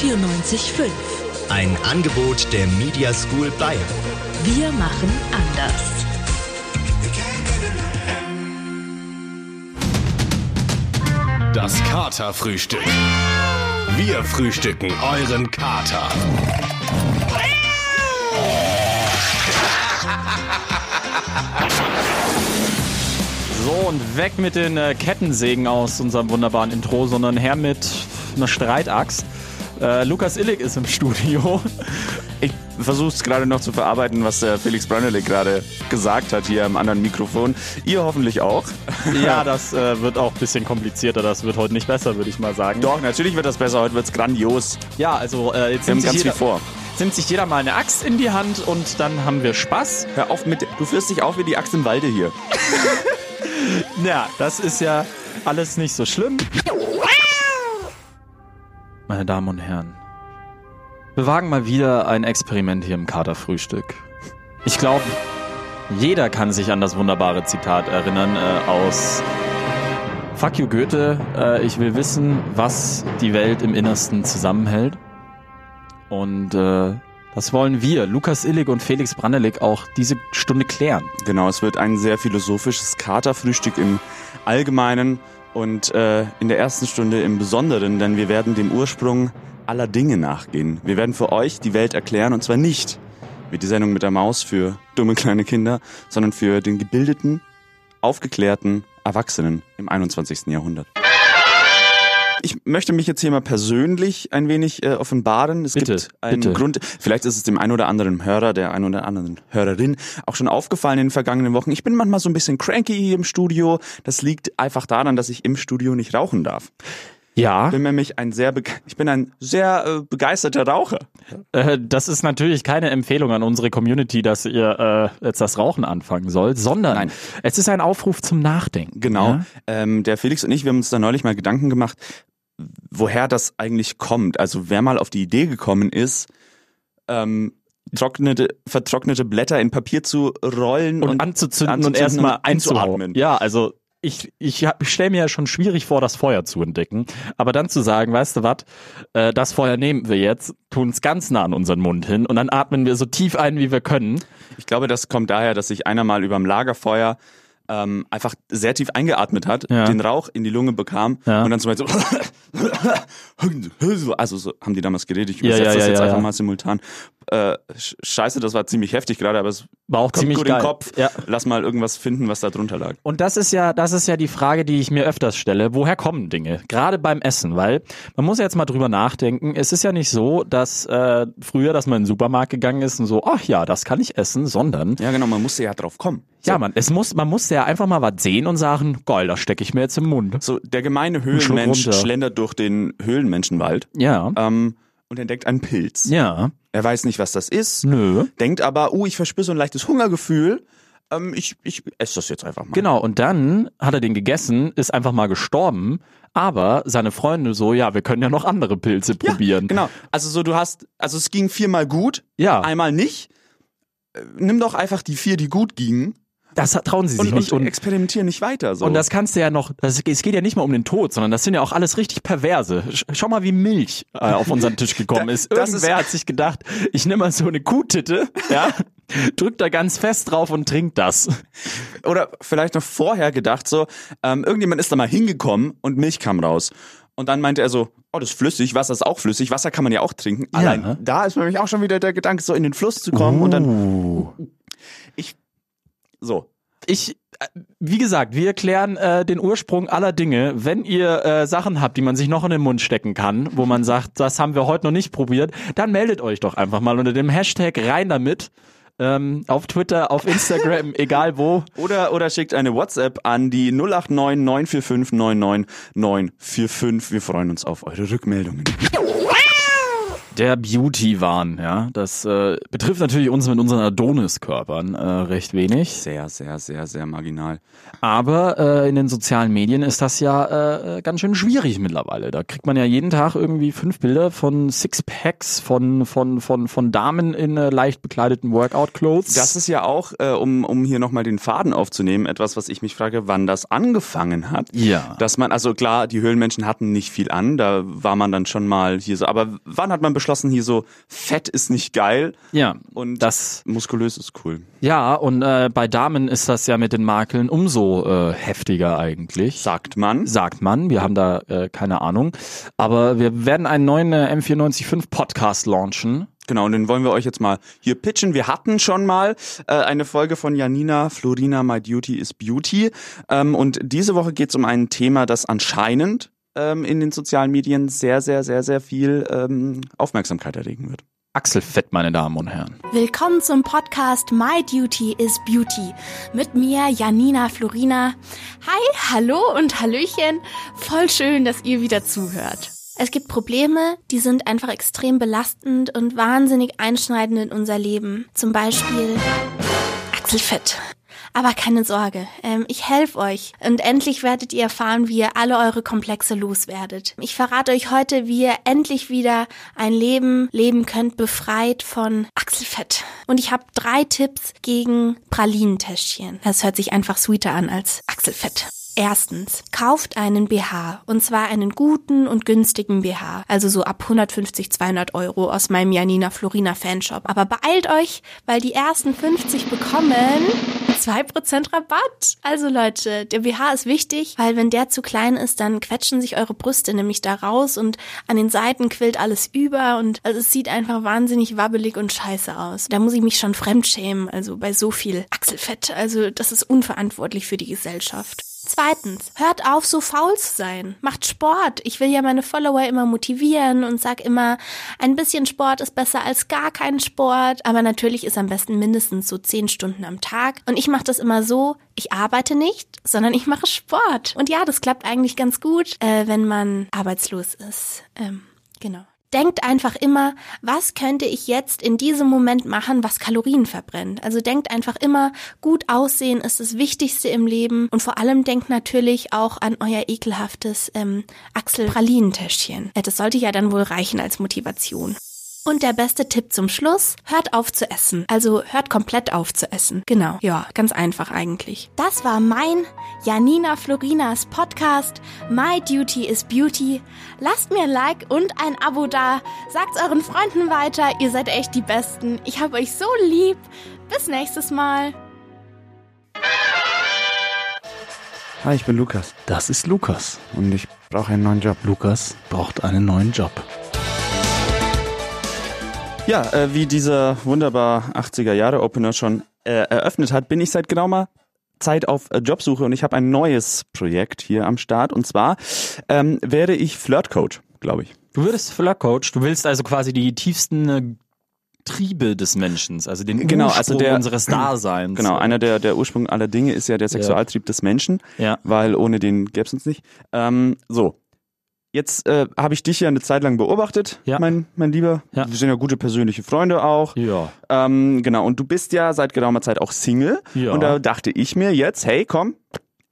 94.5. Ein Angebot der Media School Bayern. Wir machen anders. Das Katerfrühstück. Wir frühstücken euren Kater. So, und weg mit den äh, Kettensägen aus unserem wunderbaren Intro, sondern her mit einer Streitaxt. Äh, Lukas Illig ist im Studio. Ich versuche es gerade noch zu verarbeiten, was der Felix Brandele gerade gesagt hat hier am anderen Mikrofon. Ihr hoffentlich auch. ja, das äh, wird auch ein bisschen komplizierter. Das wird heute nicht besser, würde ich mal sagen. Doch, natürlich wird das besser. Heute wird es grandios. Ja, also äh, jetzt nimmt sich, jeder, vor. nimmt sich jeder mal eine Axt in die Hand und dann haben wir Spaß. Hör auf mit. Du führst dich auf wie die Axt im Walde hier. Ja, das ist ja alles nicht so schlimm. Meine Damen und Herren, wir wagen mal wieder ein Experiment hier im Katerfrühstück. Ich glaube, jeder kann sich an das wunderbare Zitat erinnern äh, aus Fuck you Goethe, äh, ich will wissen, was die Welt im Innersten zusammenhält. Und äh, das wollen wir, Lukas Illig und Felix Brandelig, auch diese Stunde klären. Genau, es wird ein sehr philosophisches Katerfrühstück im Allgemeinen und äh, in der ersten Stunde im Besonderen, denn wir werden dem Ursprung aller Dinge nachgehen. Wir werden für euch die Welt erklären und zwar nicht wie die Sendung mit der Maus für dumme kleine Kinder, sondern für den gebildeten, aufgeklärten Erwachsenen im 21. Jahrhundert. Ich möchte mich jetzt hier mal persönlich ein wenig äh, offenbaren. Es Bitte, gibt einen bitte. Grund, vielleicht ist es dem einen oder anderen Hörer, der einen oder anderen Hörerin auch schon aufgefallen in den vergangenen Wochen. Ich bin manchmal so ein bisschen cranky hier im Studio. Das liegt einfach daran, dass ich im Studio nicht rauchen darf. Ja. Ich bin nämlich ein sehr, ich bin ein sehr äh, begeisterter Raucher. Äh, das ist natürlich keine Empfehlung an unsere Community, dass ihr äh, jetzt das Rauchen anfangen sollt, sondern Nein. es ist ein Aufruf zum Nachdenken. Genau. Ja? Ähm, der Felix und ich, wir haben uns da neulich mal Gedanken gemacht, woher das eigentlich kommt. Also wer mal auf die Idee gekommen ist, ähm, trocknete, vertrocknete Blätter in Papier zu rollen Und, und, anzuzünden, und anzuzünden erstmal und einzuatmen. einzuatmen. Ja, also ich, ich, ich stelle mir ja schon schwierig vor, das Feuer zu entdecken. Aber dann zu sagen, weißt du was, äh, das Feuer nehmen wir jetzt, tun es ganz nah an unseren Mund hin und dann atmen wir so tief ein, wie wir können. Ich glaube, das kommt daher, dass sich einer mal überm Lagerfeuer ähm, einfach sehr tief eingeatmet hat, Ja. den Rauch in die Lunge bekam Ja. und dann zum Beispiel so, also so haben die damals geredet, ich übersetze ja, das jetzt einfach mal simultan. Äh, sch- scheiße, das war ziemlich heftig gerade, aber es War auch ziemlich gut geil. in den Kopf. Ja. Lass mal irgendwas finden, was da drunter lag. Und das ist ja, das ist ja die Frage, die ich mir öfters stelle. Woher kommen Dinge? Gerade beim Essen, weil man muss ja jetzt mal drüber nachdenken. Es ist ja nicht so, dass äh, früher, dass man in den Supermarkt gegangen ist und so, ach ja, das kann ich essen, sondern Ja, genau, man musste ja drauf kommen. ja, man, es muss, man muss ja einfach mal was sehen und sagen, geil, das stecke ich mir jetzt im Mund. So, der gemeine Höhlenmensch schlendert durch den Höhlenmenschenwald Ja, ähm, und entdeckt einen Pilz. ja, Er weiß nicht, was das ist, nö. denkt aber, uh, ich verspüre so ein leichtes Hungergefühl. Ähm, ich, ich esse das jetzt einfach mal. Genau, und dann hat er den gegessen, ist einfach mal gestorben, aber seine Freunde so, ja, wir können ja noch andere Pilze probieren. Genau. Also so, du hast, also es ging viermal gut, Ja. einmal nicht. Äh, Nimm doch einfach die vier, die gut gingen Das trauen sie sich und, nicht. und Und, experimentier nicht weiter. So. und das kannst du ja noch, das, es geht ja nicht mal um den Tod, sondern das sind ja auch alles richtig perverse. Sch- Schau mal, wie Milch äh, auf unseren Tisch gekommen Da- ist. Irgendwer ist- hat sich gedacht, ich nehme mal so eine Kuhtitte, ja, drück da ganz fest drauf und trink das. Oder vielleicht noch vorher gedacht, so, ähm, irgendjemand ist da mal hingekommen und Milch kam raus. Und dann meinte er so, oh, das ist flüssig, Wasser ist auch flüssig, Wasser kann man ja auch trinken. Ja. Allein da ist nämlich auch schon wieder der Gedanke, so in den Fluss zu kommen und dann, Uh. ich, so. ich, äh, wie gesagt, wir erklären äh, den Ursprung aller Dinge. Wenn ihr äh, Sachen habt, die man sich noch in den Mund stecken kann, wo man sagt, das haben wir heute noch nicht probiert, dann meldet euch doch einfach mal unter dem Hashtag rein damit. Ähm, auf Twitter, auf Instagram, egal wo. Oder, oder schickt eine WhatsApp an die 089 945 99945. Wir freuen uns auf eure Rückmeldungen. Der Beauty-Wahn, ja. Das äh, betrifft natürlich uns mit unseren Adonis-Körpern äh, recht wenig. Sehr, sehr, sehr, sehr marginal. Aber äh, in den sozialen Medien ist das ja äh, ganz schön schwierig mittlerweile. Da kriegt man ja jeden Tag irgendwie fünf Bilder von Sixpacks, von, von, von, von Damen in äh, leicht bekleideten Workout-Clothes. Das ist ja auch, äh, um, um hier nochmal den Faden aufzunehmen, etwas, was ich mich frage, wann das angefangen hat. Ja. Dass man, also klar, die Höhlenmenschen hatten nicht viel an, da war man dann schon mal hier so, aber wann hat man beschlossen, hier so, Fett ist nicht geil ja, und das muskulös ist cool. Ja, und äh, bei Damen ist das ja mit den Makeln umso äh, heftiger eigentlich. Sagt man. Sagt man. Wir haben da äh, keine Ahnung. Aber wir werden einen neuen äh, M945 Podcast launchen. Genau, und den wollen wir euch jetzt mal hier pitchen. Wir hatten schon mal äh, eine Folge von Janina Florina My Duty is Beauty. Ähm, und diese Woche geht es um ein Thema, das anscheinend ähm, in den sozialen Medien sehr, sehr, sehr, sehr viel ähm, Aufmerksamkeit erregen wird. Achselfett, meine Damen und Herren. Willkommen zum Podcast My Duty is Beauty. Mit mir, Janina Florina. Hi, hallo und Hallöchen. Voll schön, dass ihr wieder zuhört. Es gibt Probleme, die sind einfach extrem belastend und wahnsinnig einschneidend in unser Leben. Zum Beispiel Achselfett. Aber keine Sorge, ähm, ich helfe euch und endlich werdet ihr erfahren, wie ihr alle eure Komplexe loswerdet. Ich verrate euch heute, wie ihr endlich wieder ein Leben leben könnt, befreit von Achselfett. Und ich habe drei Tipps gegen Pralinentäschchen. Das hört sich einfach sweeter an als Achselfett. Erstens, kauft einen BH und zwar einen guten und günstigen BH, also so ab 150, 200 Euro aus meinem Janina Florina Fanshop. Aber beeilt euch, weil die ersten 50 bekommen 2% Rabatt. Also Leute, der BH ist wichtig, weil wenn der zu klein ist, dann quetschen sich eure Brüste nämlich da raus und an den Seiten quillt alles über und also es sieht einfach wahnsinnig wabbelig und scheiße aus. Da muss ich mich schon fremdschämen, also bei so viel Achselfett. Also das ist unverantwortlich für die Gesellschaft. Zweitens, hört auf, so faul zu sein. Macht Sport. Ich will ja meine Follower immer motivieren und sag immer, ein bisschen Sport ist besser als gar kein Sport. Aber natürlich ist am besten mindestens so zehn Stunden am Tag. Und ich mache das immer so, ich arbeite nicht, sondern ich mache Sport. Und ja, das klappt eigentlich ganz gut, äh, wenn man arbeitslos ist. Ähm, genau. Denkt einfach immer, was könnte ich jetzt in diesem Moment machen, was Kalorien verbrennt. Also denkt einfach immer, gut aussehen ist das Wichtigste im Leben und vor allem denkt natürlich auch an euer ekelhaftes ähm, Axel-Pralinentäschchen. Das sollte ja dann wohl reichen als Motivation. Und der beste Tipp zum Schluss, hört auf zu essen. Also hört komplett auf zu essen. Genau. Ja, ganz einfach eigentlich. Das war mein Janina Florinas Podcast My Duty is Beauty. Lasst mir ein Like und ein Abo da. Sagt's euren Freunden weiter. Ihr seid echt die Besten. Ich hab euch so lieb. Bis nächstes Mal. Hi, ich bin Lukas Das ist Lukas. und ich brauche einen neuen Job. Lukas braucht einen neuen Job. Ja, äh, wie dieser wunderbar 80er Jahre Opener schon äh, eröffnet hat, bin ich seit geraumer Zeit auf äh, Jobsuche und ich habe ein neues Projekt hier am Start und zwar ähm, werde ich Flirtcoach, glaube ich. Du würdest Flirtcoach, du willst also quasi die tiefsten äh, Triebe des Menschen, also den Genau, Ursprung also der- unseres Daseins. Genau, einer der, der Ursprung aller Dinge ist ja der Sexualtrieb des Menschen, Ja. weil ohne den gäbe es uns nicht. Ähm, so, jetzt äh, habe ich dich ja eine Zeit lang beobachtet, Ja. mein, mein Lieber. Ja. Wir sind ja gute persönliche Freunde auch. Ja. Ähm, genau, und du bist ja seit geraumer Zeit auch Single. Ja. Und da dachte ich mir jetzt, hey, komm,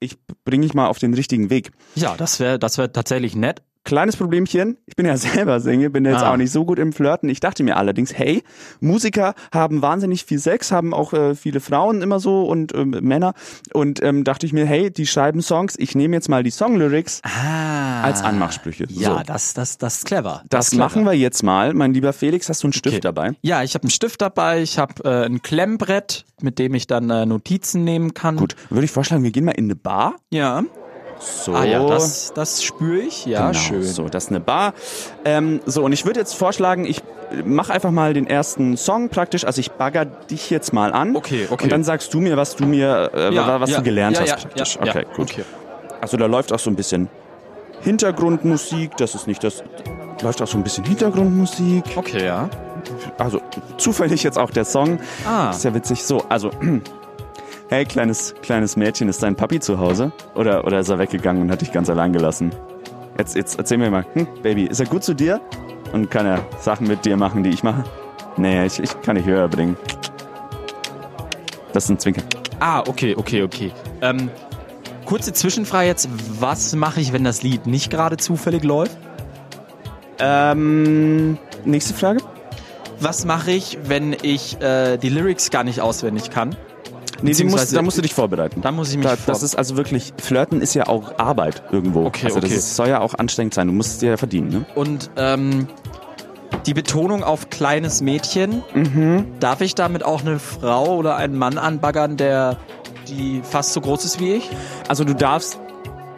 ich bringe dich mal auf den richtigen Weg. Ja, das wäre das wär tatsächlich nett. Kleines Problemchen, ich bin ja selber Single, bin jetzt Ah. auch nicht so gut im Flirten. Ich dachte mir allerdings, hey, Musiker haben wahnsinnig viel Sex, haben auch äh, viele Frauen immer so und ähm, Männer. Und ähm, dachte ich mir, hey, die schreiben Songs, ich nehme jetzt mal die Songlyrics Ah. als Anmachsprüche. Ja, so. das, das, das ist clever. Das, ist clever. machen wir jetzt mal. Mein lieber Felix, hast du einen Stift Okay. dabei? Ja, ich habe einen Stift dabei, ich habe äh, ein Klemmbrett, mit dem ich dann äh, Notizen nehmen kann. Gut, würde ich vorschlagen, wir gehen mal in eine Bar. Ja. So. Ah ja, das, das spüre ich. Ja, genau, schön. So, das ist eine Bar. Ähm, so, und ich würde jetzt vorschlagen, ich mache einfach mal den ersten Song praktisch. Also ich bagger dich jetzt mal an. Okay, okay. Und dann sagst du mir, was du mir, äh, Ja, was ja, du gelernt ja, hast praktisch. ja, okay, gut. okay. Also da läuft auch so ein bisschen Hintergrundmusik. Das ist nicht das. Läuft auch so ein bisschen Hintergrundmusik. Okay, ja. Also zufällig jetzt auch der Song. Ah. Ist ja witzig. So, also. Hey, kleines, kleines Mädchen, ist dein Papi zu Hause? Oder, oder ist er weggegangen und hat dich ganz allein gelassen? Jetzt, jetzt erzähl mir mal, hm, Baby, ist er gut zu dir? und kann er Sachen mit dir machen, die ich mache. Nee, ich, ich kann dich höher bringen. Das ist ein Zwinker. Ah, okay, okay, okay. Ähm, kurze Zwischenfrage jetzt. Was mache ich, wenn das Lied nicht gerade zufällig läuft? Ähm, nächste Frage. Was mache ich, wenn ich äh, die Lyrics gar nicht auswendig kann? Nee, die musst, da musst du dich vorbereiten. Da muss ich mich Da, das ist also wirklich, Flirten ist ja auch Arbeit irgendwo. Okay, also das okay. ist, soll ja auch anstrengend sein. Du musst es dir ja verdienen, ne? Und ähm, die Betonung auf kleines Mädchen, Mhm. darf ich damit auch eine Frau oder einen Mann anbaggern, der die fast so groß ist wie ich? Also du darfst,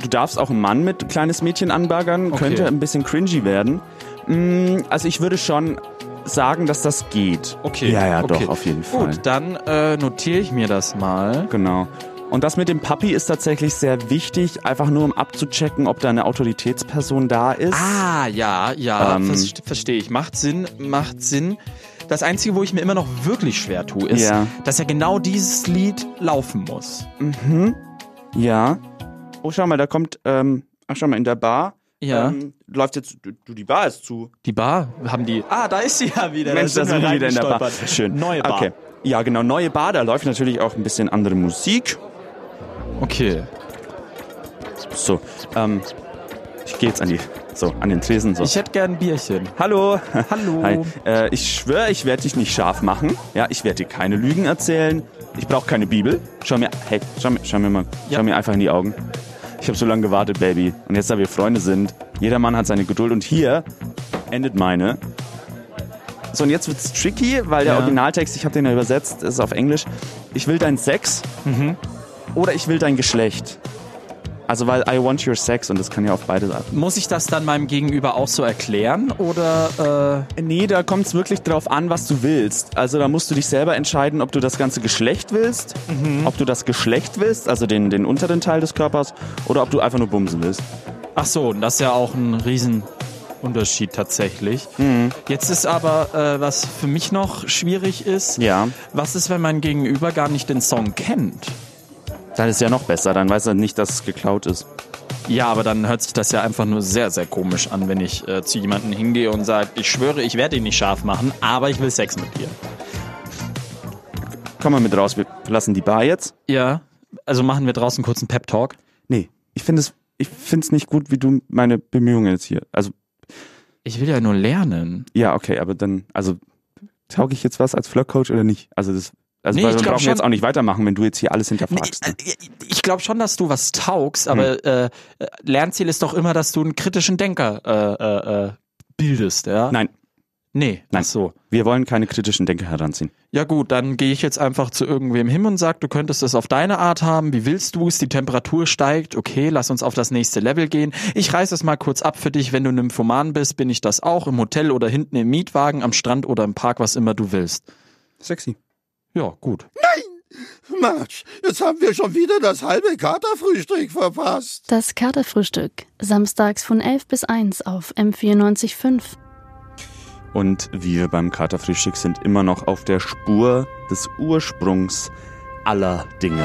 du darfst auch einen Mann mit kleines Mädchen anbaggern, Okay. könnte ein bisschen cringy werden. Mm, Also ich würde schon sagen, dass das geht. Okay. Ja, ja, okay. doch, auf jeden Fall. Gut, dann äh, notiere ich mir das mal. Genau. Und das mit dem Papi ist tatsächlich sehr wichtig, einfach nur um abzuchecken, ob da eine Autoritätsperson da ist. Ah, ja, ja, Ähm. vers verstehe ich. Macht Sinn, macht Sinn. Das Einzige, wo ich mir immer noch wirklich schwer tue, ist, Ja. dass ja genau dieses Lied laufen muss. Ja. Oh, schau mal, da kommt, ähm, ach schau mal, in der Bar. Ja. Ähm, läuft jetzt, du, die Bar ist zu. Die Bar haben die. Ah, da ist sie ja wieder. Mensch, da sind wir wieder in der Bar. Schön. Neue Bar. Okay. Ja, genau, neue Bar, da läuft natürlich auch ein bisschen andere Musik. Okay. So, ähm, ich gehe jetzt an die, so, an den Tresen, so. Ich hätte gern ein Bierchen. Hallo. Hallo. Hi. Äh, ich schwöre, ich werde dich nicht scharf machen. Ja, ich werde dir keine Lügen erzählen. Ich brauche keine Bibel. Schau mir, hey, schau mir, schau mir mal, Ja. schau mir einfach in die Augen. Ich habe so lange gewartet, Baby. Und jetzt, da wir Freunde sind, jeder Mann hat seine Geduld. Und hier endet meine. So, und jetzt wird's tricky, weil der Ja. Originaltext, ich habe den ja übersetzt, ist auf Englisch. Ich will dein Sex Mhm. oder ich will dein Geschlecht. Also, weil I want your sex und das kann ja auf beide Seiten. Muss ich das dann meinem Gegenüber auch so erklären? Oder Nee, da kommt es wirklich drauf an, was du willst. Also da musst du dich selber entscheiden, ob du das ganze Geschlecht willst, ob du das Geschlecht willst, also den, den unteren Teil des Körpers, oder ob du einfach nur bumsen willst. Ach so, und das ist ja auch ein Riesenunterschied tatsächlich. Mhm. Jetzt ist aber, äh, was für mich noch schwierig ist, Ja. was ist, wenn mein Gegenüber gar nicht den Song kennt? Dann ist ja noch besser, dann weiß er nicht, dass es geklaut ist. Ja, aber dann hört sich das ja einfach nur sehr, sehr komisch an, wenn ich äh, zu jemandem hingehe und sage, ich schwöre, ich werde ihn nicht scharf machen, aber ich will Sex mit dir. Komm mal mit raus, wir lassen die Bar jetzt. Ja, also machen wir draußen kurz einen Pep-Talk. Nee, ich finde es ich find's nicht gut, wie du meine Bemühungen jetzt hier. Also, Ich will ja nur lernen. ja, okay, aber dann, also, tauge ich jetzt was als Flirtcoach oder nicht? Also, das, also, Nee, weil ich wir brauchen jetzt schon- auch nicht weitermachen, wenn du jetzt hier alles Nee, hinterfragst. ne? äh, ich glaube schon, dass du was taugst, aber Hm. äh, Lernziel ist doch immer, dass du einen kritischen Denker äh, äh, äh, bildest, ja? Nein, Nee, Nein. Ach so. wir wollen keine kritischen Denker heranziehen. Ja gut, dann gehe ich jetzt einfach zu irgendwem hin und sag, du könntest es auf deine Art haben. Wie willst du es? Die Temperatur steigt. Okay, lass uns auf das nächste Level gehen. Ich reiß es mal kurz ab für dich. Wenn du Nymphoman bist, bin ich das auch. Im Hotel oder hinten im Mietwagen, am Strand oder im Park, was immer du willst. Sexy. Ja, gut. Mensch, jetzt haben wir schon wieder das halbe Katerfrühstück verpasst. Das Katerfrühstück. Samstags von 11 bis 1 auf M94.5. Und wir beim Katerfrühstück sind immer noch auf der Spur des Ursprungs aller Dinge.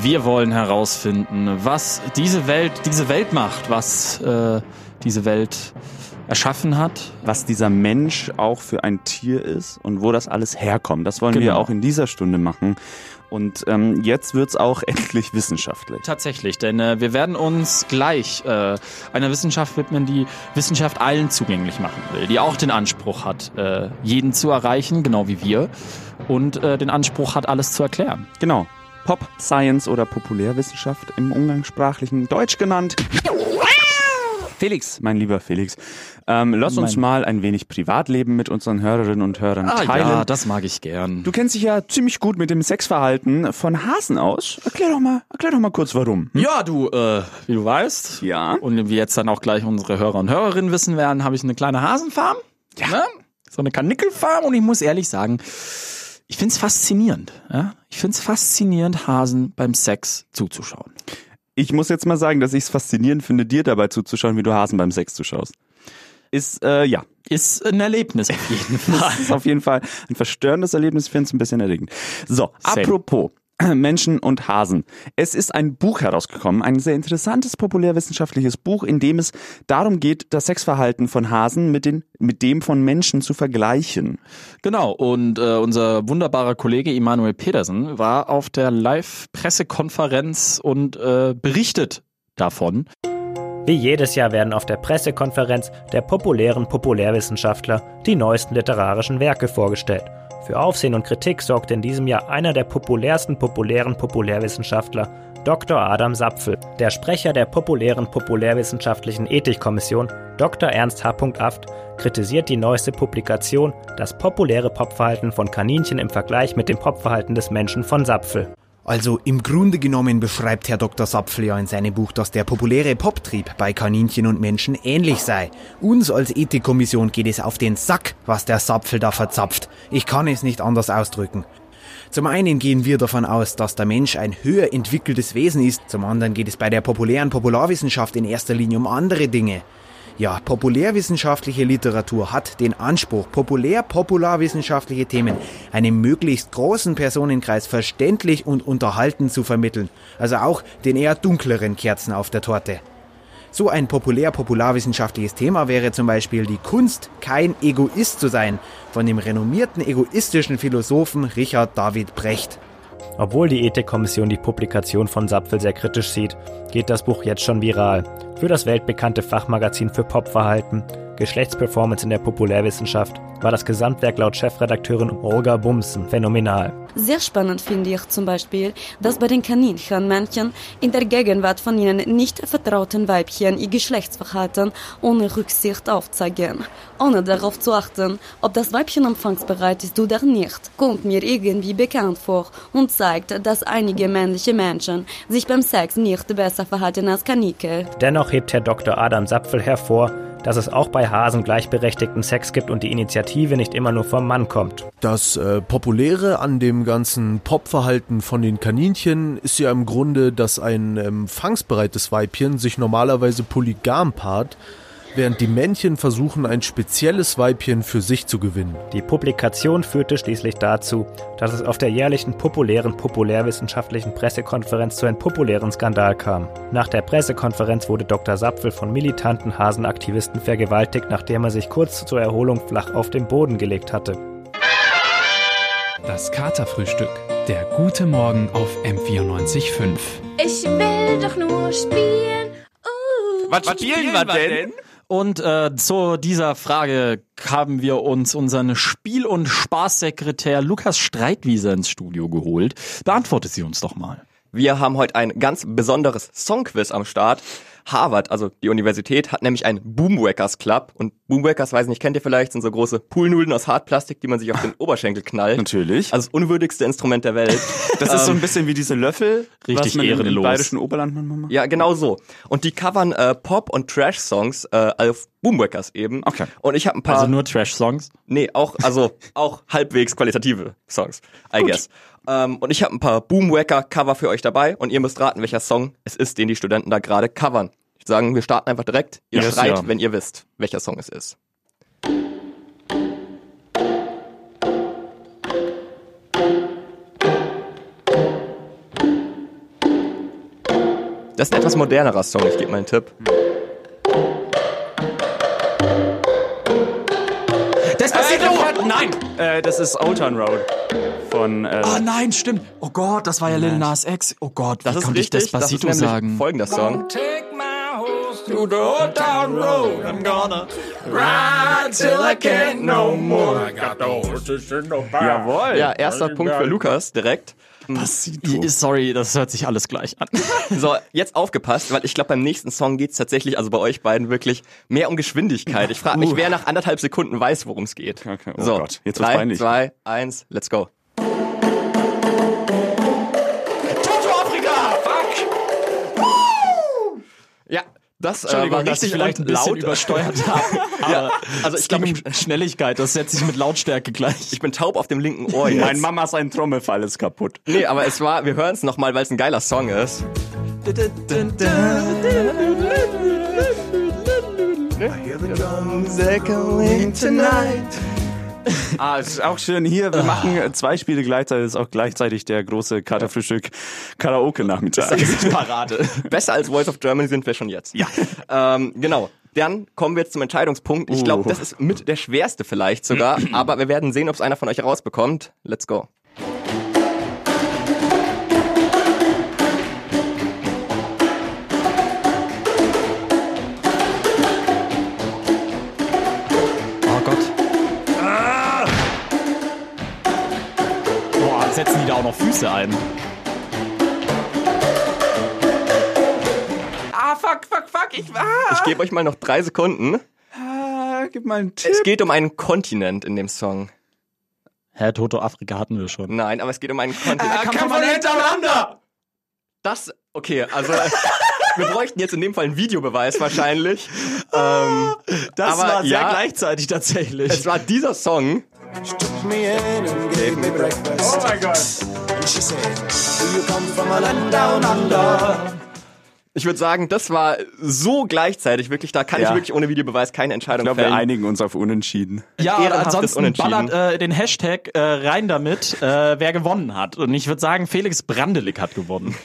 Wir wollen herausfinden, was diese Welt, diese Welt macht, was äh, diese Welt erschaffen hat. Was dieser Mensch auch für ein Tier ist und wo das alles herkommt. Das wollen wir Genau. auch in dieser Stunde machen. Und ähm, jetzt wird's auch endlich wissenschaftlich. Tatsächlich, denn äh, wir werden uns gleich äh, einer Wissenschaft widmen, die Wissenschaft allen zugänglich machen will, die auch den Anspruch hat, äh, jeden zu erreichen, genau wie wir, und äh, den Anspruch hat, alles zu erklären. Genau. Pop Science oder Populärwissenschaft im umgangssprachlichen Deutsch genannt. Felix, mein lieber Felix, ähm, lass uns Mein- mal ein wenig Privatleben mit unseren Hörerinnen und Hörern teilen. Ah, ja, das mag ich gern. Du kennst dich ja ziemlich gut mit dem Sexverhalten von Hasen aus. Erklär doch mal, erklär doch mal kurz warum. Hm? ja, du, äh, wie du weißt, Ja. und wie jetzt dann auch gleich unsere Hörer und Hörerinnen wissen werden, habe ich eine kleine Hasenfarm. Ja. Ne? So eine Kanickelfarm und ich muss ehrlich sagen, ich find's faszinierend. Ja? Ich find's faszinierend, Hasen beim Sex zuzuschauen. Ich muss jetzt mal sagen, dass ich es faszinierend finde, dir dabei zuzuschauen, wie du Hasen beim Sex zuschaust. Ist, äh, ja, Ist ein Erlebnis auf jeden Fall. ist auf jeden Fall ein verstörendes Erlebnis. Ich finde es ein bisschen erregend. So, Same. apropos. Menschen und Hasen. Es ist ein Buch herausgekommen, ein sehr interessantes populärwissenschaftliches Buch, in dem es darum geht, das Sexverhalten von Hasen mit, den, mit dem von Menschen zu vergleichen. Genau, und äh, unser wunderbarer Kollege Immanuel Pedersen war auf der Live-Pressekonferenz und äh, berichtet davon. Wie jedes Jahr werden auf der Pressekonferenz der populären Populärwissenschaftler die neuesten literarischen Werke vorgestellt. Für Aufsehen und Kritik sorgte in diesem Jahr einer der populärsten populären Populärwissenschaftler, Dr. Adam Sapfel. Der Sprecher der populären populärwissenschaftlichen Ethikkommission, Dr. Ernst H. Aft, kritisiert die neueste Publikation, das populäre Popverhalten von Kaninchen im Vergleich mit dem Popverhalten des Menschen von Sapfel. Also im Grunde genommen beschreibt Herr Dr. Sapfel ja in seinem Buch, dass der populäre Poptrieb bei Kaninchen und Menschen ähnlich sei. Uns als Ethikkommission geht es auf den Sack, was der Sapfel da verzapft. Ich kann es nicht anders ausdrücken. Zum einen gehen wir davon aus, dass der Mensch ein höher entwickeltes Wesen ist, zum anderen geht es bei der populären Popularwissenschaft in erster Linie um andere Dinge. Ja, populärwissenschaftliche Literatur hat den Anspruch, populär-popularwissenschaftliche Themen einem möglichst großen Personenkreis verständlich und unterhaltend zu vermitteln. Also auch den eher dunkleren Kerzen auf der Torte. So ein populär-popularwissenschaftliches Thema wäre zum Beispiel die Kunst, kein Egoist zu sein, von dem renommierten egoistischen Philosophen Richard David Brecht. Obwohl die Ethikkommission die Publikation von Sapfel sehr kritisch sieht, geht das Buch jetzt schon viral. Für das weltbekannte Fachmagazin für Popverhalten, Geschlechtsperformance in der Populärwissenschaft war das Gesamtwerk laut Chefredakteurin Olga Bumsen phänomenal. Sehr spannend finde ich zum Beispiel, dass bei den Kaninchenmännchen in der Gegenwart von ihnen nicht vertrauten Weibchen ihr Geschlechtsverhalten ohne Rücksicht aufzeigen. Ohne darauf zu achten, ob das Weibchen empfangsbereit ist oder nicht, kommt mir irgendwie bekannt vor und zeigt, dass einige männliche Menschen sich beim Sex nicht besser verhalten als Kaninchen. Dennoch hebt Herr Dr. Adam Sapfel hervor, dass es auch bei Hasen gleichberechtigten Sex gibt und die Initiative nicht immer nur vom Mann kommt. Das äh, Populäre an dem ganzen Popverhalten von den Kaninchen ist ja im Grunde, dass ein ähm, fangsbereites Weibchen sich normalerweise polygam paart, während die Männchen versuchen, ein spezielles Weibchen für sich zu gewinnen. Die Publikation führte schließlich dazu, dass es auf der jährlichen populären populärwissenschaftlichen Pressekonferenz zu einem populären Skandal kam. Nach der Pressekonferenz wurde Dr. Sapfel von militanten Hasenaktivisten vergewaltigt, nachdem er sich kurz zur Erholung flach auf den Boden gelegt hatte. Das Katerfrühstück. Der gute Morgen auf M94.5. Ich will doch nur spielen. Uh. Was spielen wir denn? Und äh, zu dieser Frage haben wir uns unseren Spiel- und Spaßsekretär Lukas Streitwieser ins Studio geholt. Beantwortet sie uns doch mal. Wir haben heute ein ganz besonderes Songquiz am Start. Harvard, also die Universität, hat nämlich einen Boomwackers Club. Und Boomwackers, weiß nicht, kennt ihr vielleicht, sind so große Poolnudeln aus Hartplastik, die man sich auf den Oberschenkel knallt. Natürlich. Also das unwürdigste Instrument der Welt. Das ist so ein bisschen wie diese Löffel, Richtig was man im- im ehrenlos. bayerischen Oberland manchmal macht. Ja, genau so. Und die covern äh, Pop- und Trash-Songs äh, auf Boomwackers eben. Okay. Und ich habe ein paar... Also nur Trash-Songs? Nee, auch, also auch halbwegs qualitative Songs, I guess. Ähm, und ich habe ein paar Boomwacker-Cover für euch dabei und ihr müsst raten, welcher Song es ist, den die Studenten da gerade covern. Ich würde sagen, wir starten einfach direkt. Ihr Yes, schreit, ja. wenn ihr wisst, welcher Song es ist. Das ist ein etwas modernerer Song, ich gebe mal einen Tipp. Äh, das ist Old Town Road von äh, Oh nein, stimmt. Oh Gott, das war ja Lil Nas X. Oh Gott, Das wie konnte ich richtig, das ist Despacito sagen? folgender Song. Through the old town road. I'm gonna ride till I can't no more. I got the horses in the back. Jawohl. Ja, erster Punkt für Lukas direkt. I- Sorry, das hört sich alles gleich an. So, jetzt aufgepasst, weil ich glaube, beim nächsten Song geht's tatsächlich, also bei euch beiden wirklich mehr um Geschwindigkeit. Ich frage mich, Uh. wer nach anderthalb Sekunden weiß, worum es geht. Okay, oh so, Gott, jetzt wird's drei, peinlich. zwei, eins, let's go. Toto Afrika! Fuck! Ja, das äh, war dass ich richtig vielleicht ein bisschen laut. übersteuert habe. ja, also ich glaube, um Schnelligkeit, das setze ich mit Lautstärke gleich. ich bin taub auf dem linken Ohr jetzt. Mein Mama sein Trommelfall ist kaputt. Nee, aber es war, wir hören es nochmal, weil es ein geiler Song ist. Ah, es ist auch schön. Hier, wir machen äh, zwei Spiele gleichzeitig. Das ist auch gleichzeitig der große Katerfrühstück Karaoke-Nachmittag. Parade. Besser als Voice of Germany sind wir schon jetzt. Ja. Ähm, genau. Dann kommen wir jetzt zum Entscheidungspunkt. Ich glaube, Oh. das ist mit der schwerste vielleicht sogar, aber wir werden sehen, ob es einer von euch herausbekommt. Let's go. Auch noch Füße ein. Ah, fuck, fuck, fuck, ich war. Ich gebe euch mal noch drei Sekunden. Ah, gib mal einen Tipp. Es geht um einen Kontinent in dem Song. Hä, Toto Afrika hatten wir schon. Nein, aber es geht um einen Kontinent. Kampf von hintereinander. Das, okay, also wir bräuchten jetzt in dem Fall einen Videobeweis wahrscheinlich. Ähm, Das aber war sehr ja, gleichzeitig tatsächlich. Es war dieser Song. Oh my God. And she said, Do you come from a land down under? Ich würde sagen, das war so gleichzeitig wirklich, da kann Ja. ich wirklich ohne Videobeweis keine Ich Entscheidung glaube, wir fällen. einigen uns auf Unentschieden. Ja, ehrenhaftes ansonsten Unentschieden. ballert äh, den Hashtag äh, rein damit, äh, wer gewonnen hat. Und ich würde sagen, Felix Brandelig hat gewonnen.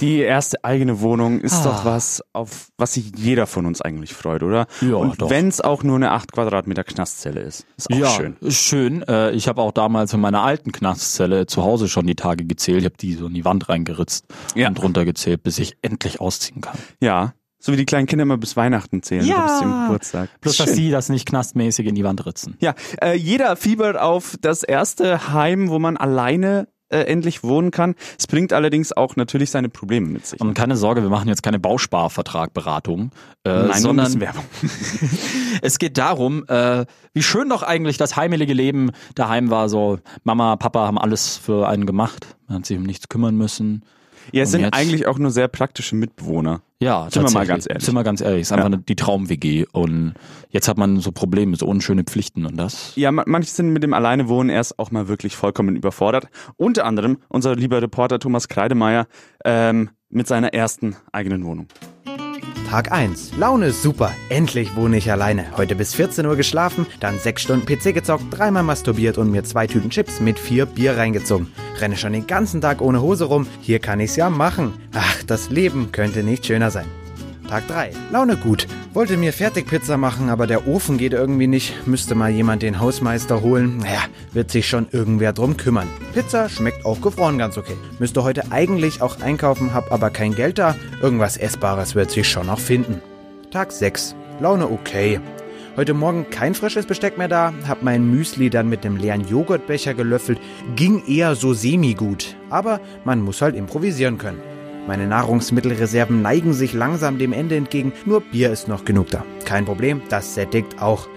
Die erste eigene Wohnung ist Ah. doch was, auf was sich jeder von uns eigentlich freut, oder? Ja, Und doch. wenn es auch nur eine 8 Quadratmeter Knastzelle ist. Ist auch ja, schön. schön. Äh, ich habe auch damals in meiner alten Knastzelle zu Hause schon die Tage gezählt. Ich habe die so in die Wand reingeritzt Ja. und runtergezählt, bis ich endlich ausziehen kann. Ja. So wie die kleinen Kinder immer bis Weihnachten zählen, Ja. bis zum Geburtstag. Bloß, dass sie das nicht knastmäßig in die Wand ritzen. Ja, äh, jeder fiebert auf das erste Heim, wo man alleine äh, endlich wohnen kann. Es bringt allerdings auch natürlich seine Probleme mit sich. Und keine Sorge, wir machen jetzt keine Bausparvertragberatung, äh, Nein, sondern Werbung. es geht darum, äh, wie schön doch eigentlich das heimelige Leben daheim war. So Mama, Papa haben alles für einen gemacht, man hat sich um nichts kümmern müssen. Ja, es Und sind jetzt- eigentlich auch nur sehr praktische Mitbewohner. Ja, Sind wir mal ganz ehrlich. Sind wir ganz ehrlich. Es ist einfach Ja. eine, die Traum-WG. Und jetzt hat man so Probleme, so unschöne Pflichten und das. Ja, ma- manche sind mit dem Alleinewohnen erst auch mal wirklich vollkommen überfordert. Unter anderem unser lieber Reporter Thomas Kreidemeier ähm, mit seiner ersten eigenen Wohnung. Tag 1. Laune ist super. Endlich wohne ich alleine. Heute bis 14 Uhr geschlafen, dann 6 Stunden PC gezockt, dreimal masturbiert und mir zwei Tüten Chips mit vier Bier reingezogen. Renne schon den ganzen Tag ohne Hose rum. Hier kann ich's ja machen. Ach, das Leben könnte nicht schöner sein. Tag 3. Laune gut. Wollte mir Fertigpizza machen, aber der Ofen geht irgendwie nicht. Müsste mal jemand den Hausmeister holen. Naja, wird sich schon irgendwer drum kümmern. Pizza schmeckt auch gefroren ganz okay. Müsste heute eigentlich auch einkaufen, hab aber kein Geld da. Irgendwas Essbares wird sich schon noch finden. Tag 6. Laune okay. Heute Morgen kein frisches Besteck mehr da, hab mein Müsli dann mit dem leeren Joghurtbecher gelöffelt, ging eher so semi-gut. Aber man muss halt improvisieren können. Meine Nahrungsmittelreserven neigen sich langsam dem Ende entgegen, nur Bier ist noch genug da. Kein Problem, das sättigt auch.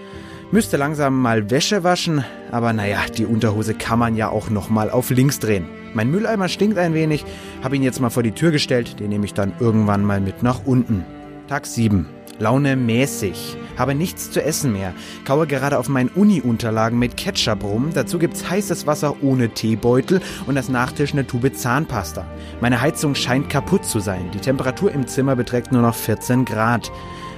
Müsste langsam mal Wäsche waschen, aber naja, die Unterhose kann man ja auch noch mal auf links drehen. Mein Mülleimer stinkt ein wenig, hab ihn jetzt mal vor die Tür gestellt, den nehme ich dann irgendwann mal mit nach unten. Tag 7. Laune mäßig. Habe nichts zu essen mehr. Kaue gerade auf meinen Uni-Unterlagen mit Ketchup rum. Dazu gibt's heißes Wasser ohne Teebeutel und als Nachtisch eine Tube Zahnpasta. Meine Heizung scheint kaputt zu sein. Die Temperatur im Zimmer beträgt nur noch 14 Grad.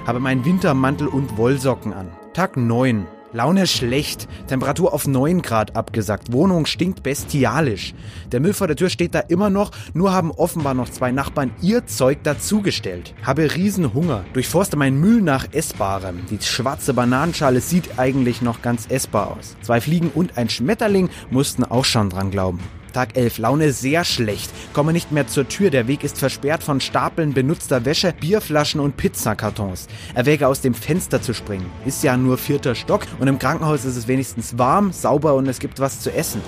Habe meinen Wintermantel und Wollsocken an. Tag 9. Laune schlecht. Temperatur auf 9 Grad abgesackt. Wohnung stinkt bestialisch. Der Müll vor der Tür steht da immer noch, nur haben offenbar noch zwei Nachbarn ihr Zeug dazugestellt. Habe riesen Hunger. Durchforste meinen Müll nach Essbarem. Die schwarze Bananenschale sieht eigentlich noch ganz essbar aus. Zwei Fliegen und ein Schmetterling mussten auch schon dran glauben. Tag 11. Laune sehr schlecht. Komme nicht mehr zur Tür. Der Weg ist versperrt von Stapeln benutzter Wäsche, Bierflaschen und Pizzakartons. Erwäge aus dem Fenster zu springen. Ist ja nur vierter Stock und im Krankenhaus ist es wenigstens warm, sauber und es gibt was zu essen.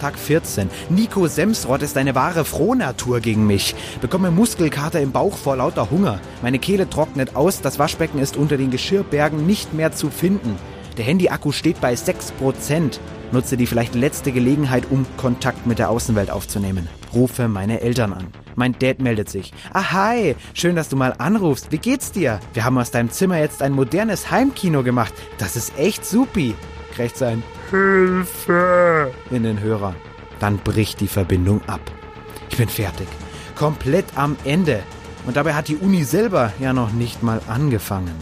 Tag 14. Nico Semsrott ist eine wahre Frohnatur gegen mich. Bekomme Muskelkater im Bauch vor lauter Hunger. Meine Kehle trocknet aus, das Waschbecken ist unter den Geschirrbergen nicht mehr zu finden. Der Handy-Akku steht bei 6%. Nutze die vielleicht letzte Gelegenheit, um Kontakt mit der Außenwelt aufzunehmen. Rufe meine Eltern an. Mein Dad meldet sich. Ah, hi, schön, dass du mal anrufst. Wie geht's dir? Wir haben aus deinem Zimmer jetzt ein modernes Heimkino gemacht. Das ist echt supi. Kriegt sein Hilfe in den Hörer. Dann bricht die Verbindung ab. Ich bin fertig. Komplett am Ende. Und dabei hat die Uni selber ja noch nicht mal angefangen.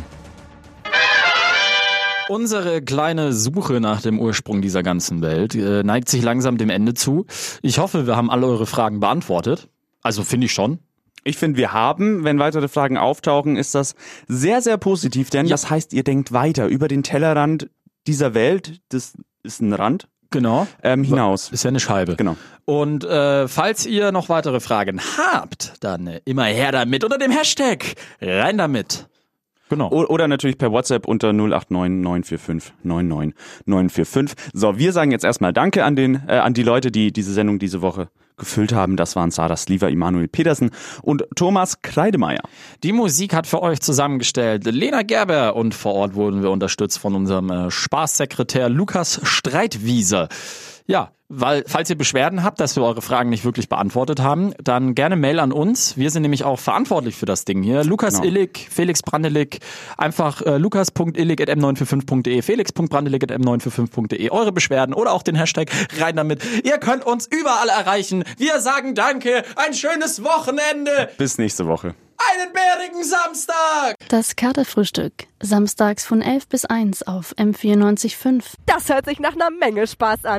Unsere kleine Suche nach dem Ursprung dieser ganzen Welt äh, neigt sich langsam dem Ende zu. Ich hoffe, wir haben alle eure Fragen beantwortet. Also finde ich schon. Ich finde, wir haben, wenn weitere Fragen auftauchen, ist das sehr, sehr positiv, denn Ja. das heißt, ihr denkt weiter über den Tellerrand dieser Welt, das ist ein Rand, Genau. ähm, hinaus. Ist ja eine Scheibe. Genau. Und äh, falls ihr noch weitere Fragen habt, dann äh, immer her damit unter dem Hashtag rein damit. Genau. O- Oder natürlich per WhatsApp unter 089 945 99 945. So, wir sagen jetzt erstmal Danke an den, äh, an die Leute, die diese Sendung diese Woche gefüllt haben. Das waren Sarah Sliver, Immanuel Petersen und Thomas Kreidemeier. Die Musik hat für euch zusammengestellt Lena Gerber und vor Ort wurden wir unterstützt von unserem äh, Spaßsekretär Lukas Streitwiese. Ja, weil falls ihr Beschwerden habt, dass wir eure Fragen nicht wirklich beantwortet haben, dann gerne Mail an uns. Wir sind nämlich auch verantwortlich für das Ding hier. Lukas Genau. Illig, Felix Brandelig, einfach äh, lukas.illig.m945.de, felix.brandelig.m945.de, eure Beschwerden oder auch den Hashtag rein damit. Ihr könnt uns überall erreichen. Wir sagen Danke, ein schönes Wochenende, Bis nächste Woche. einen bärigen Samstag! Das Katerfrühstück. Samstags von 11 bis 1 auf M94.5. Das hört sich nach einer Menge Spaß an.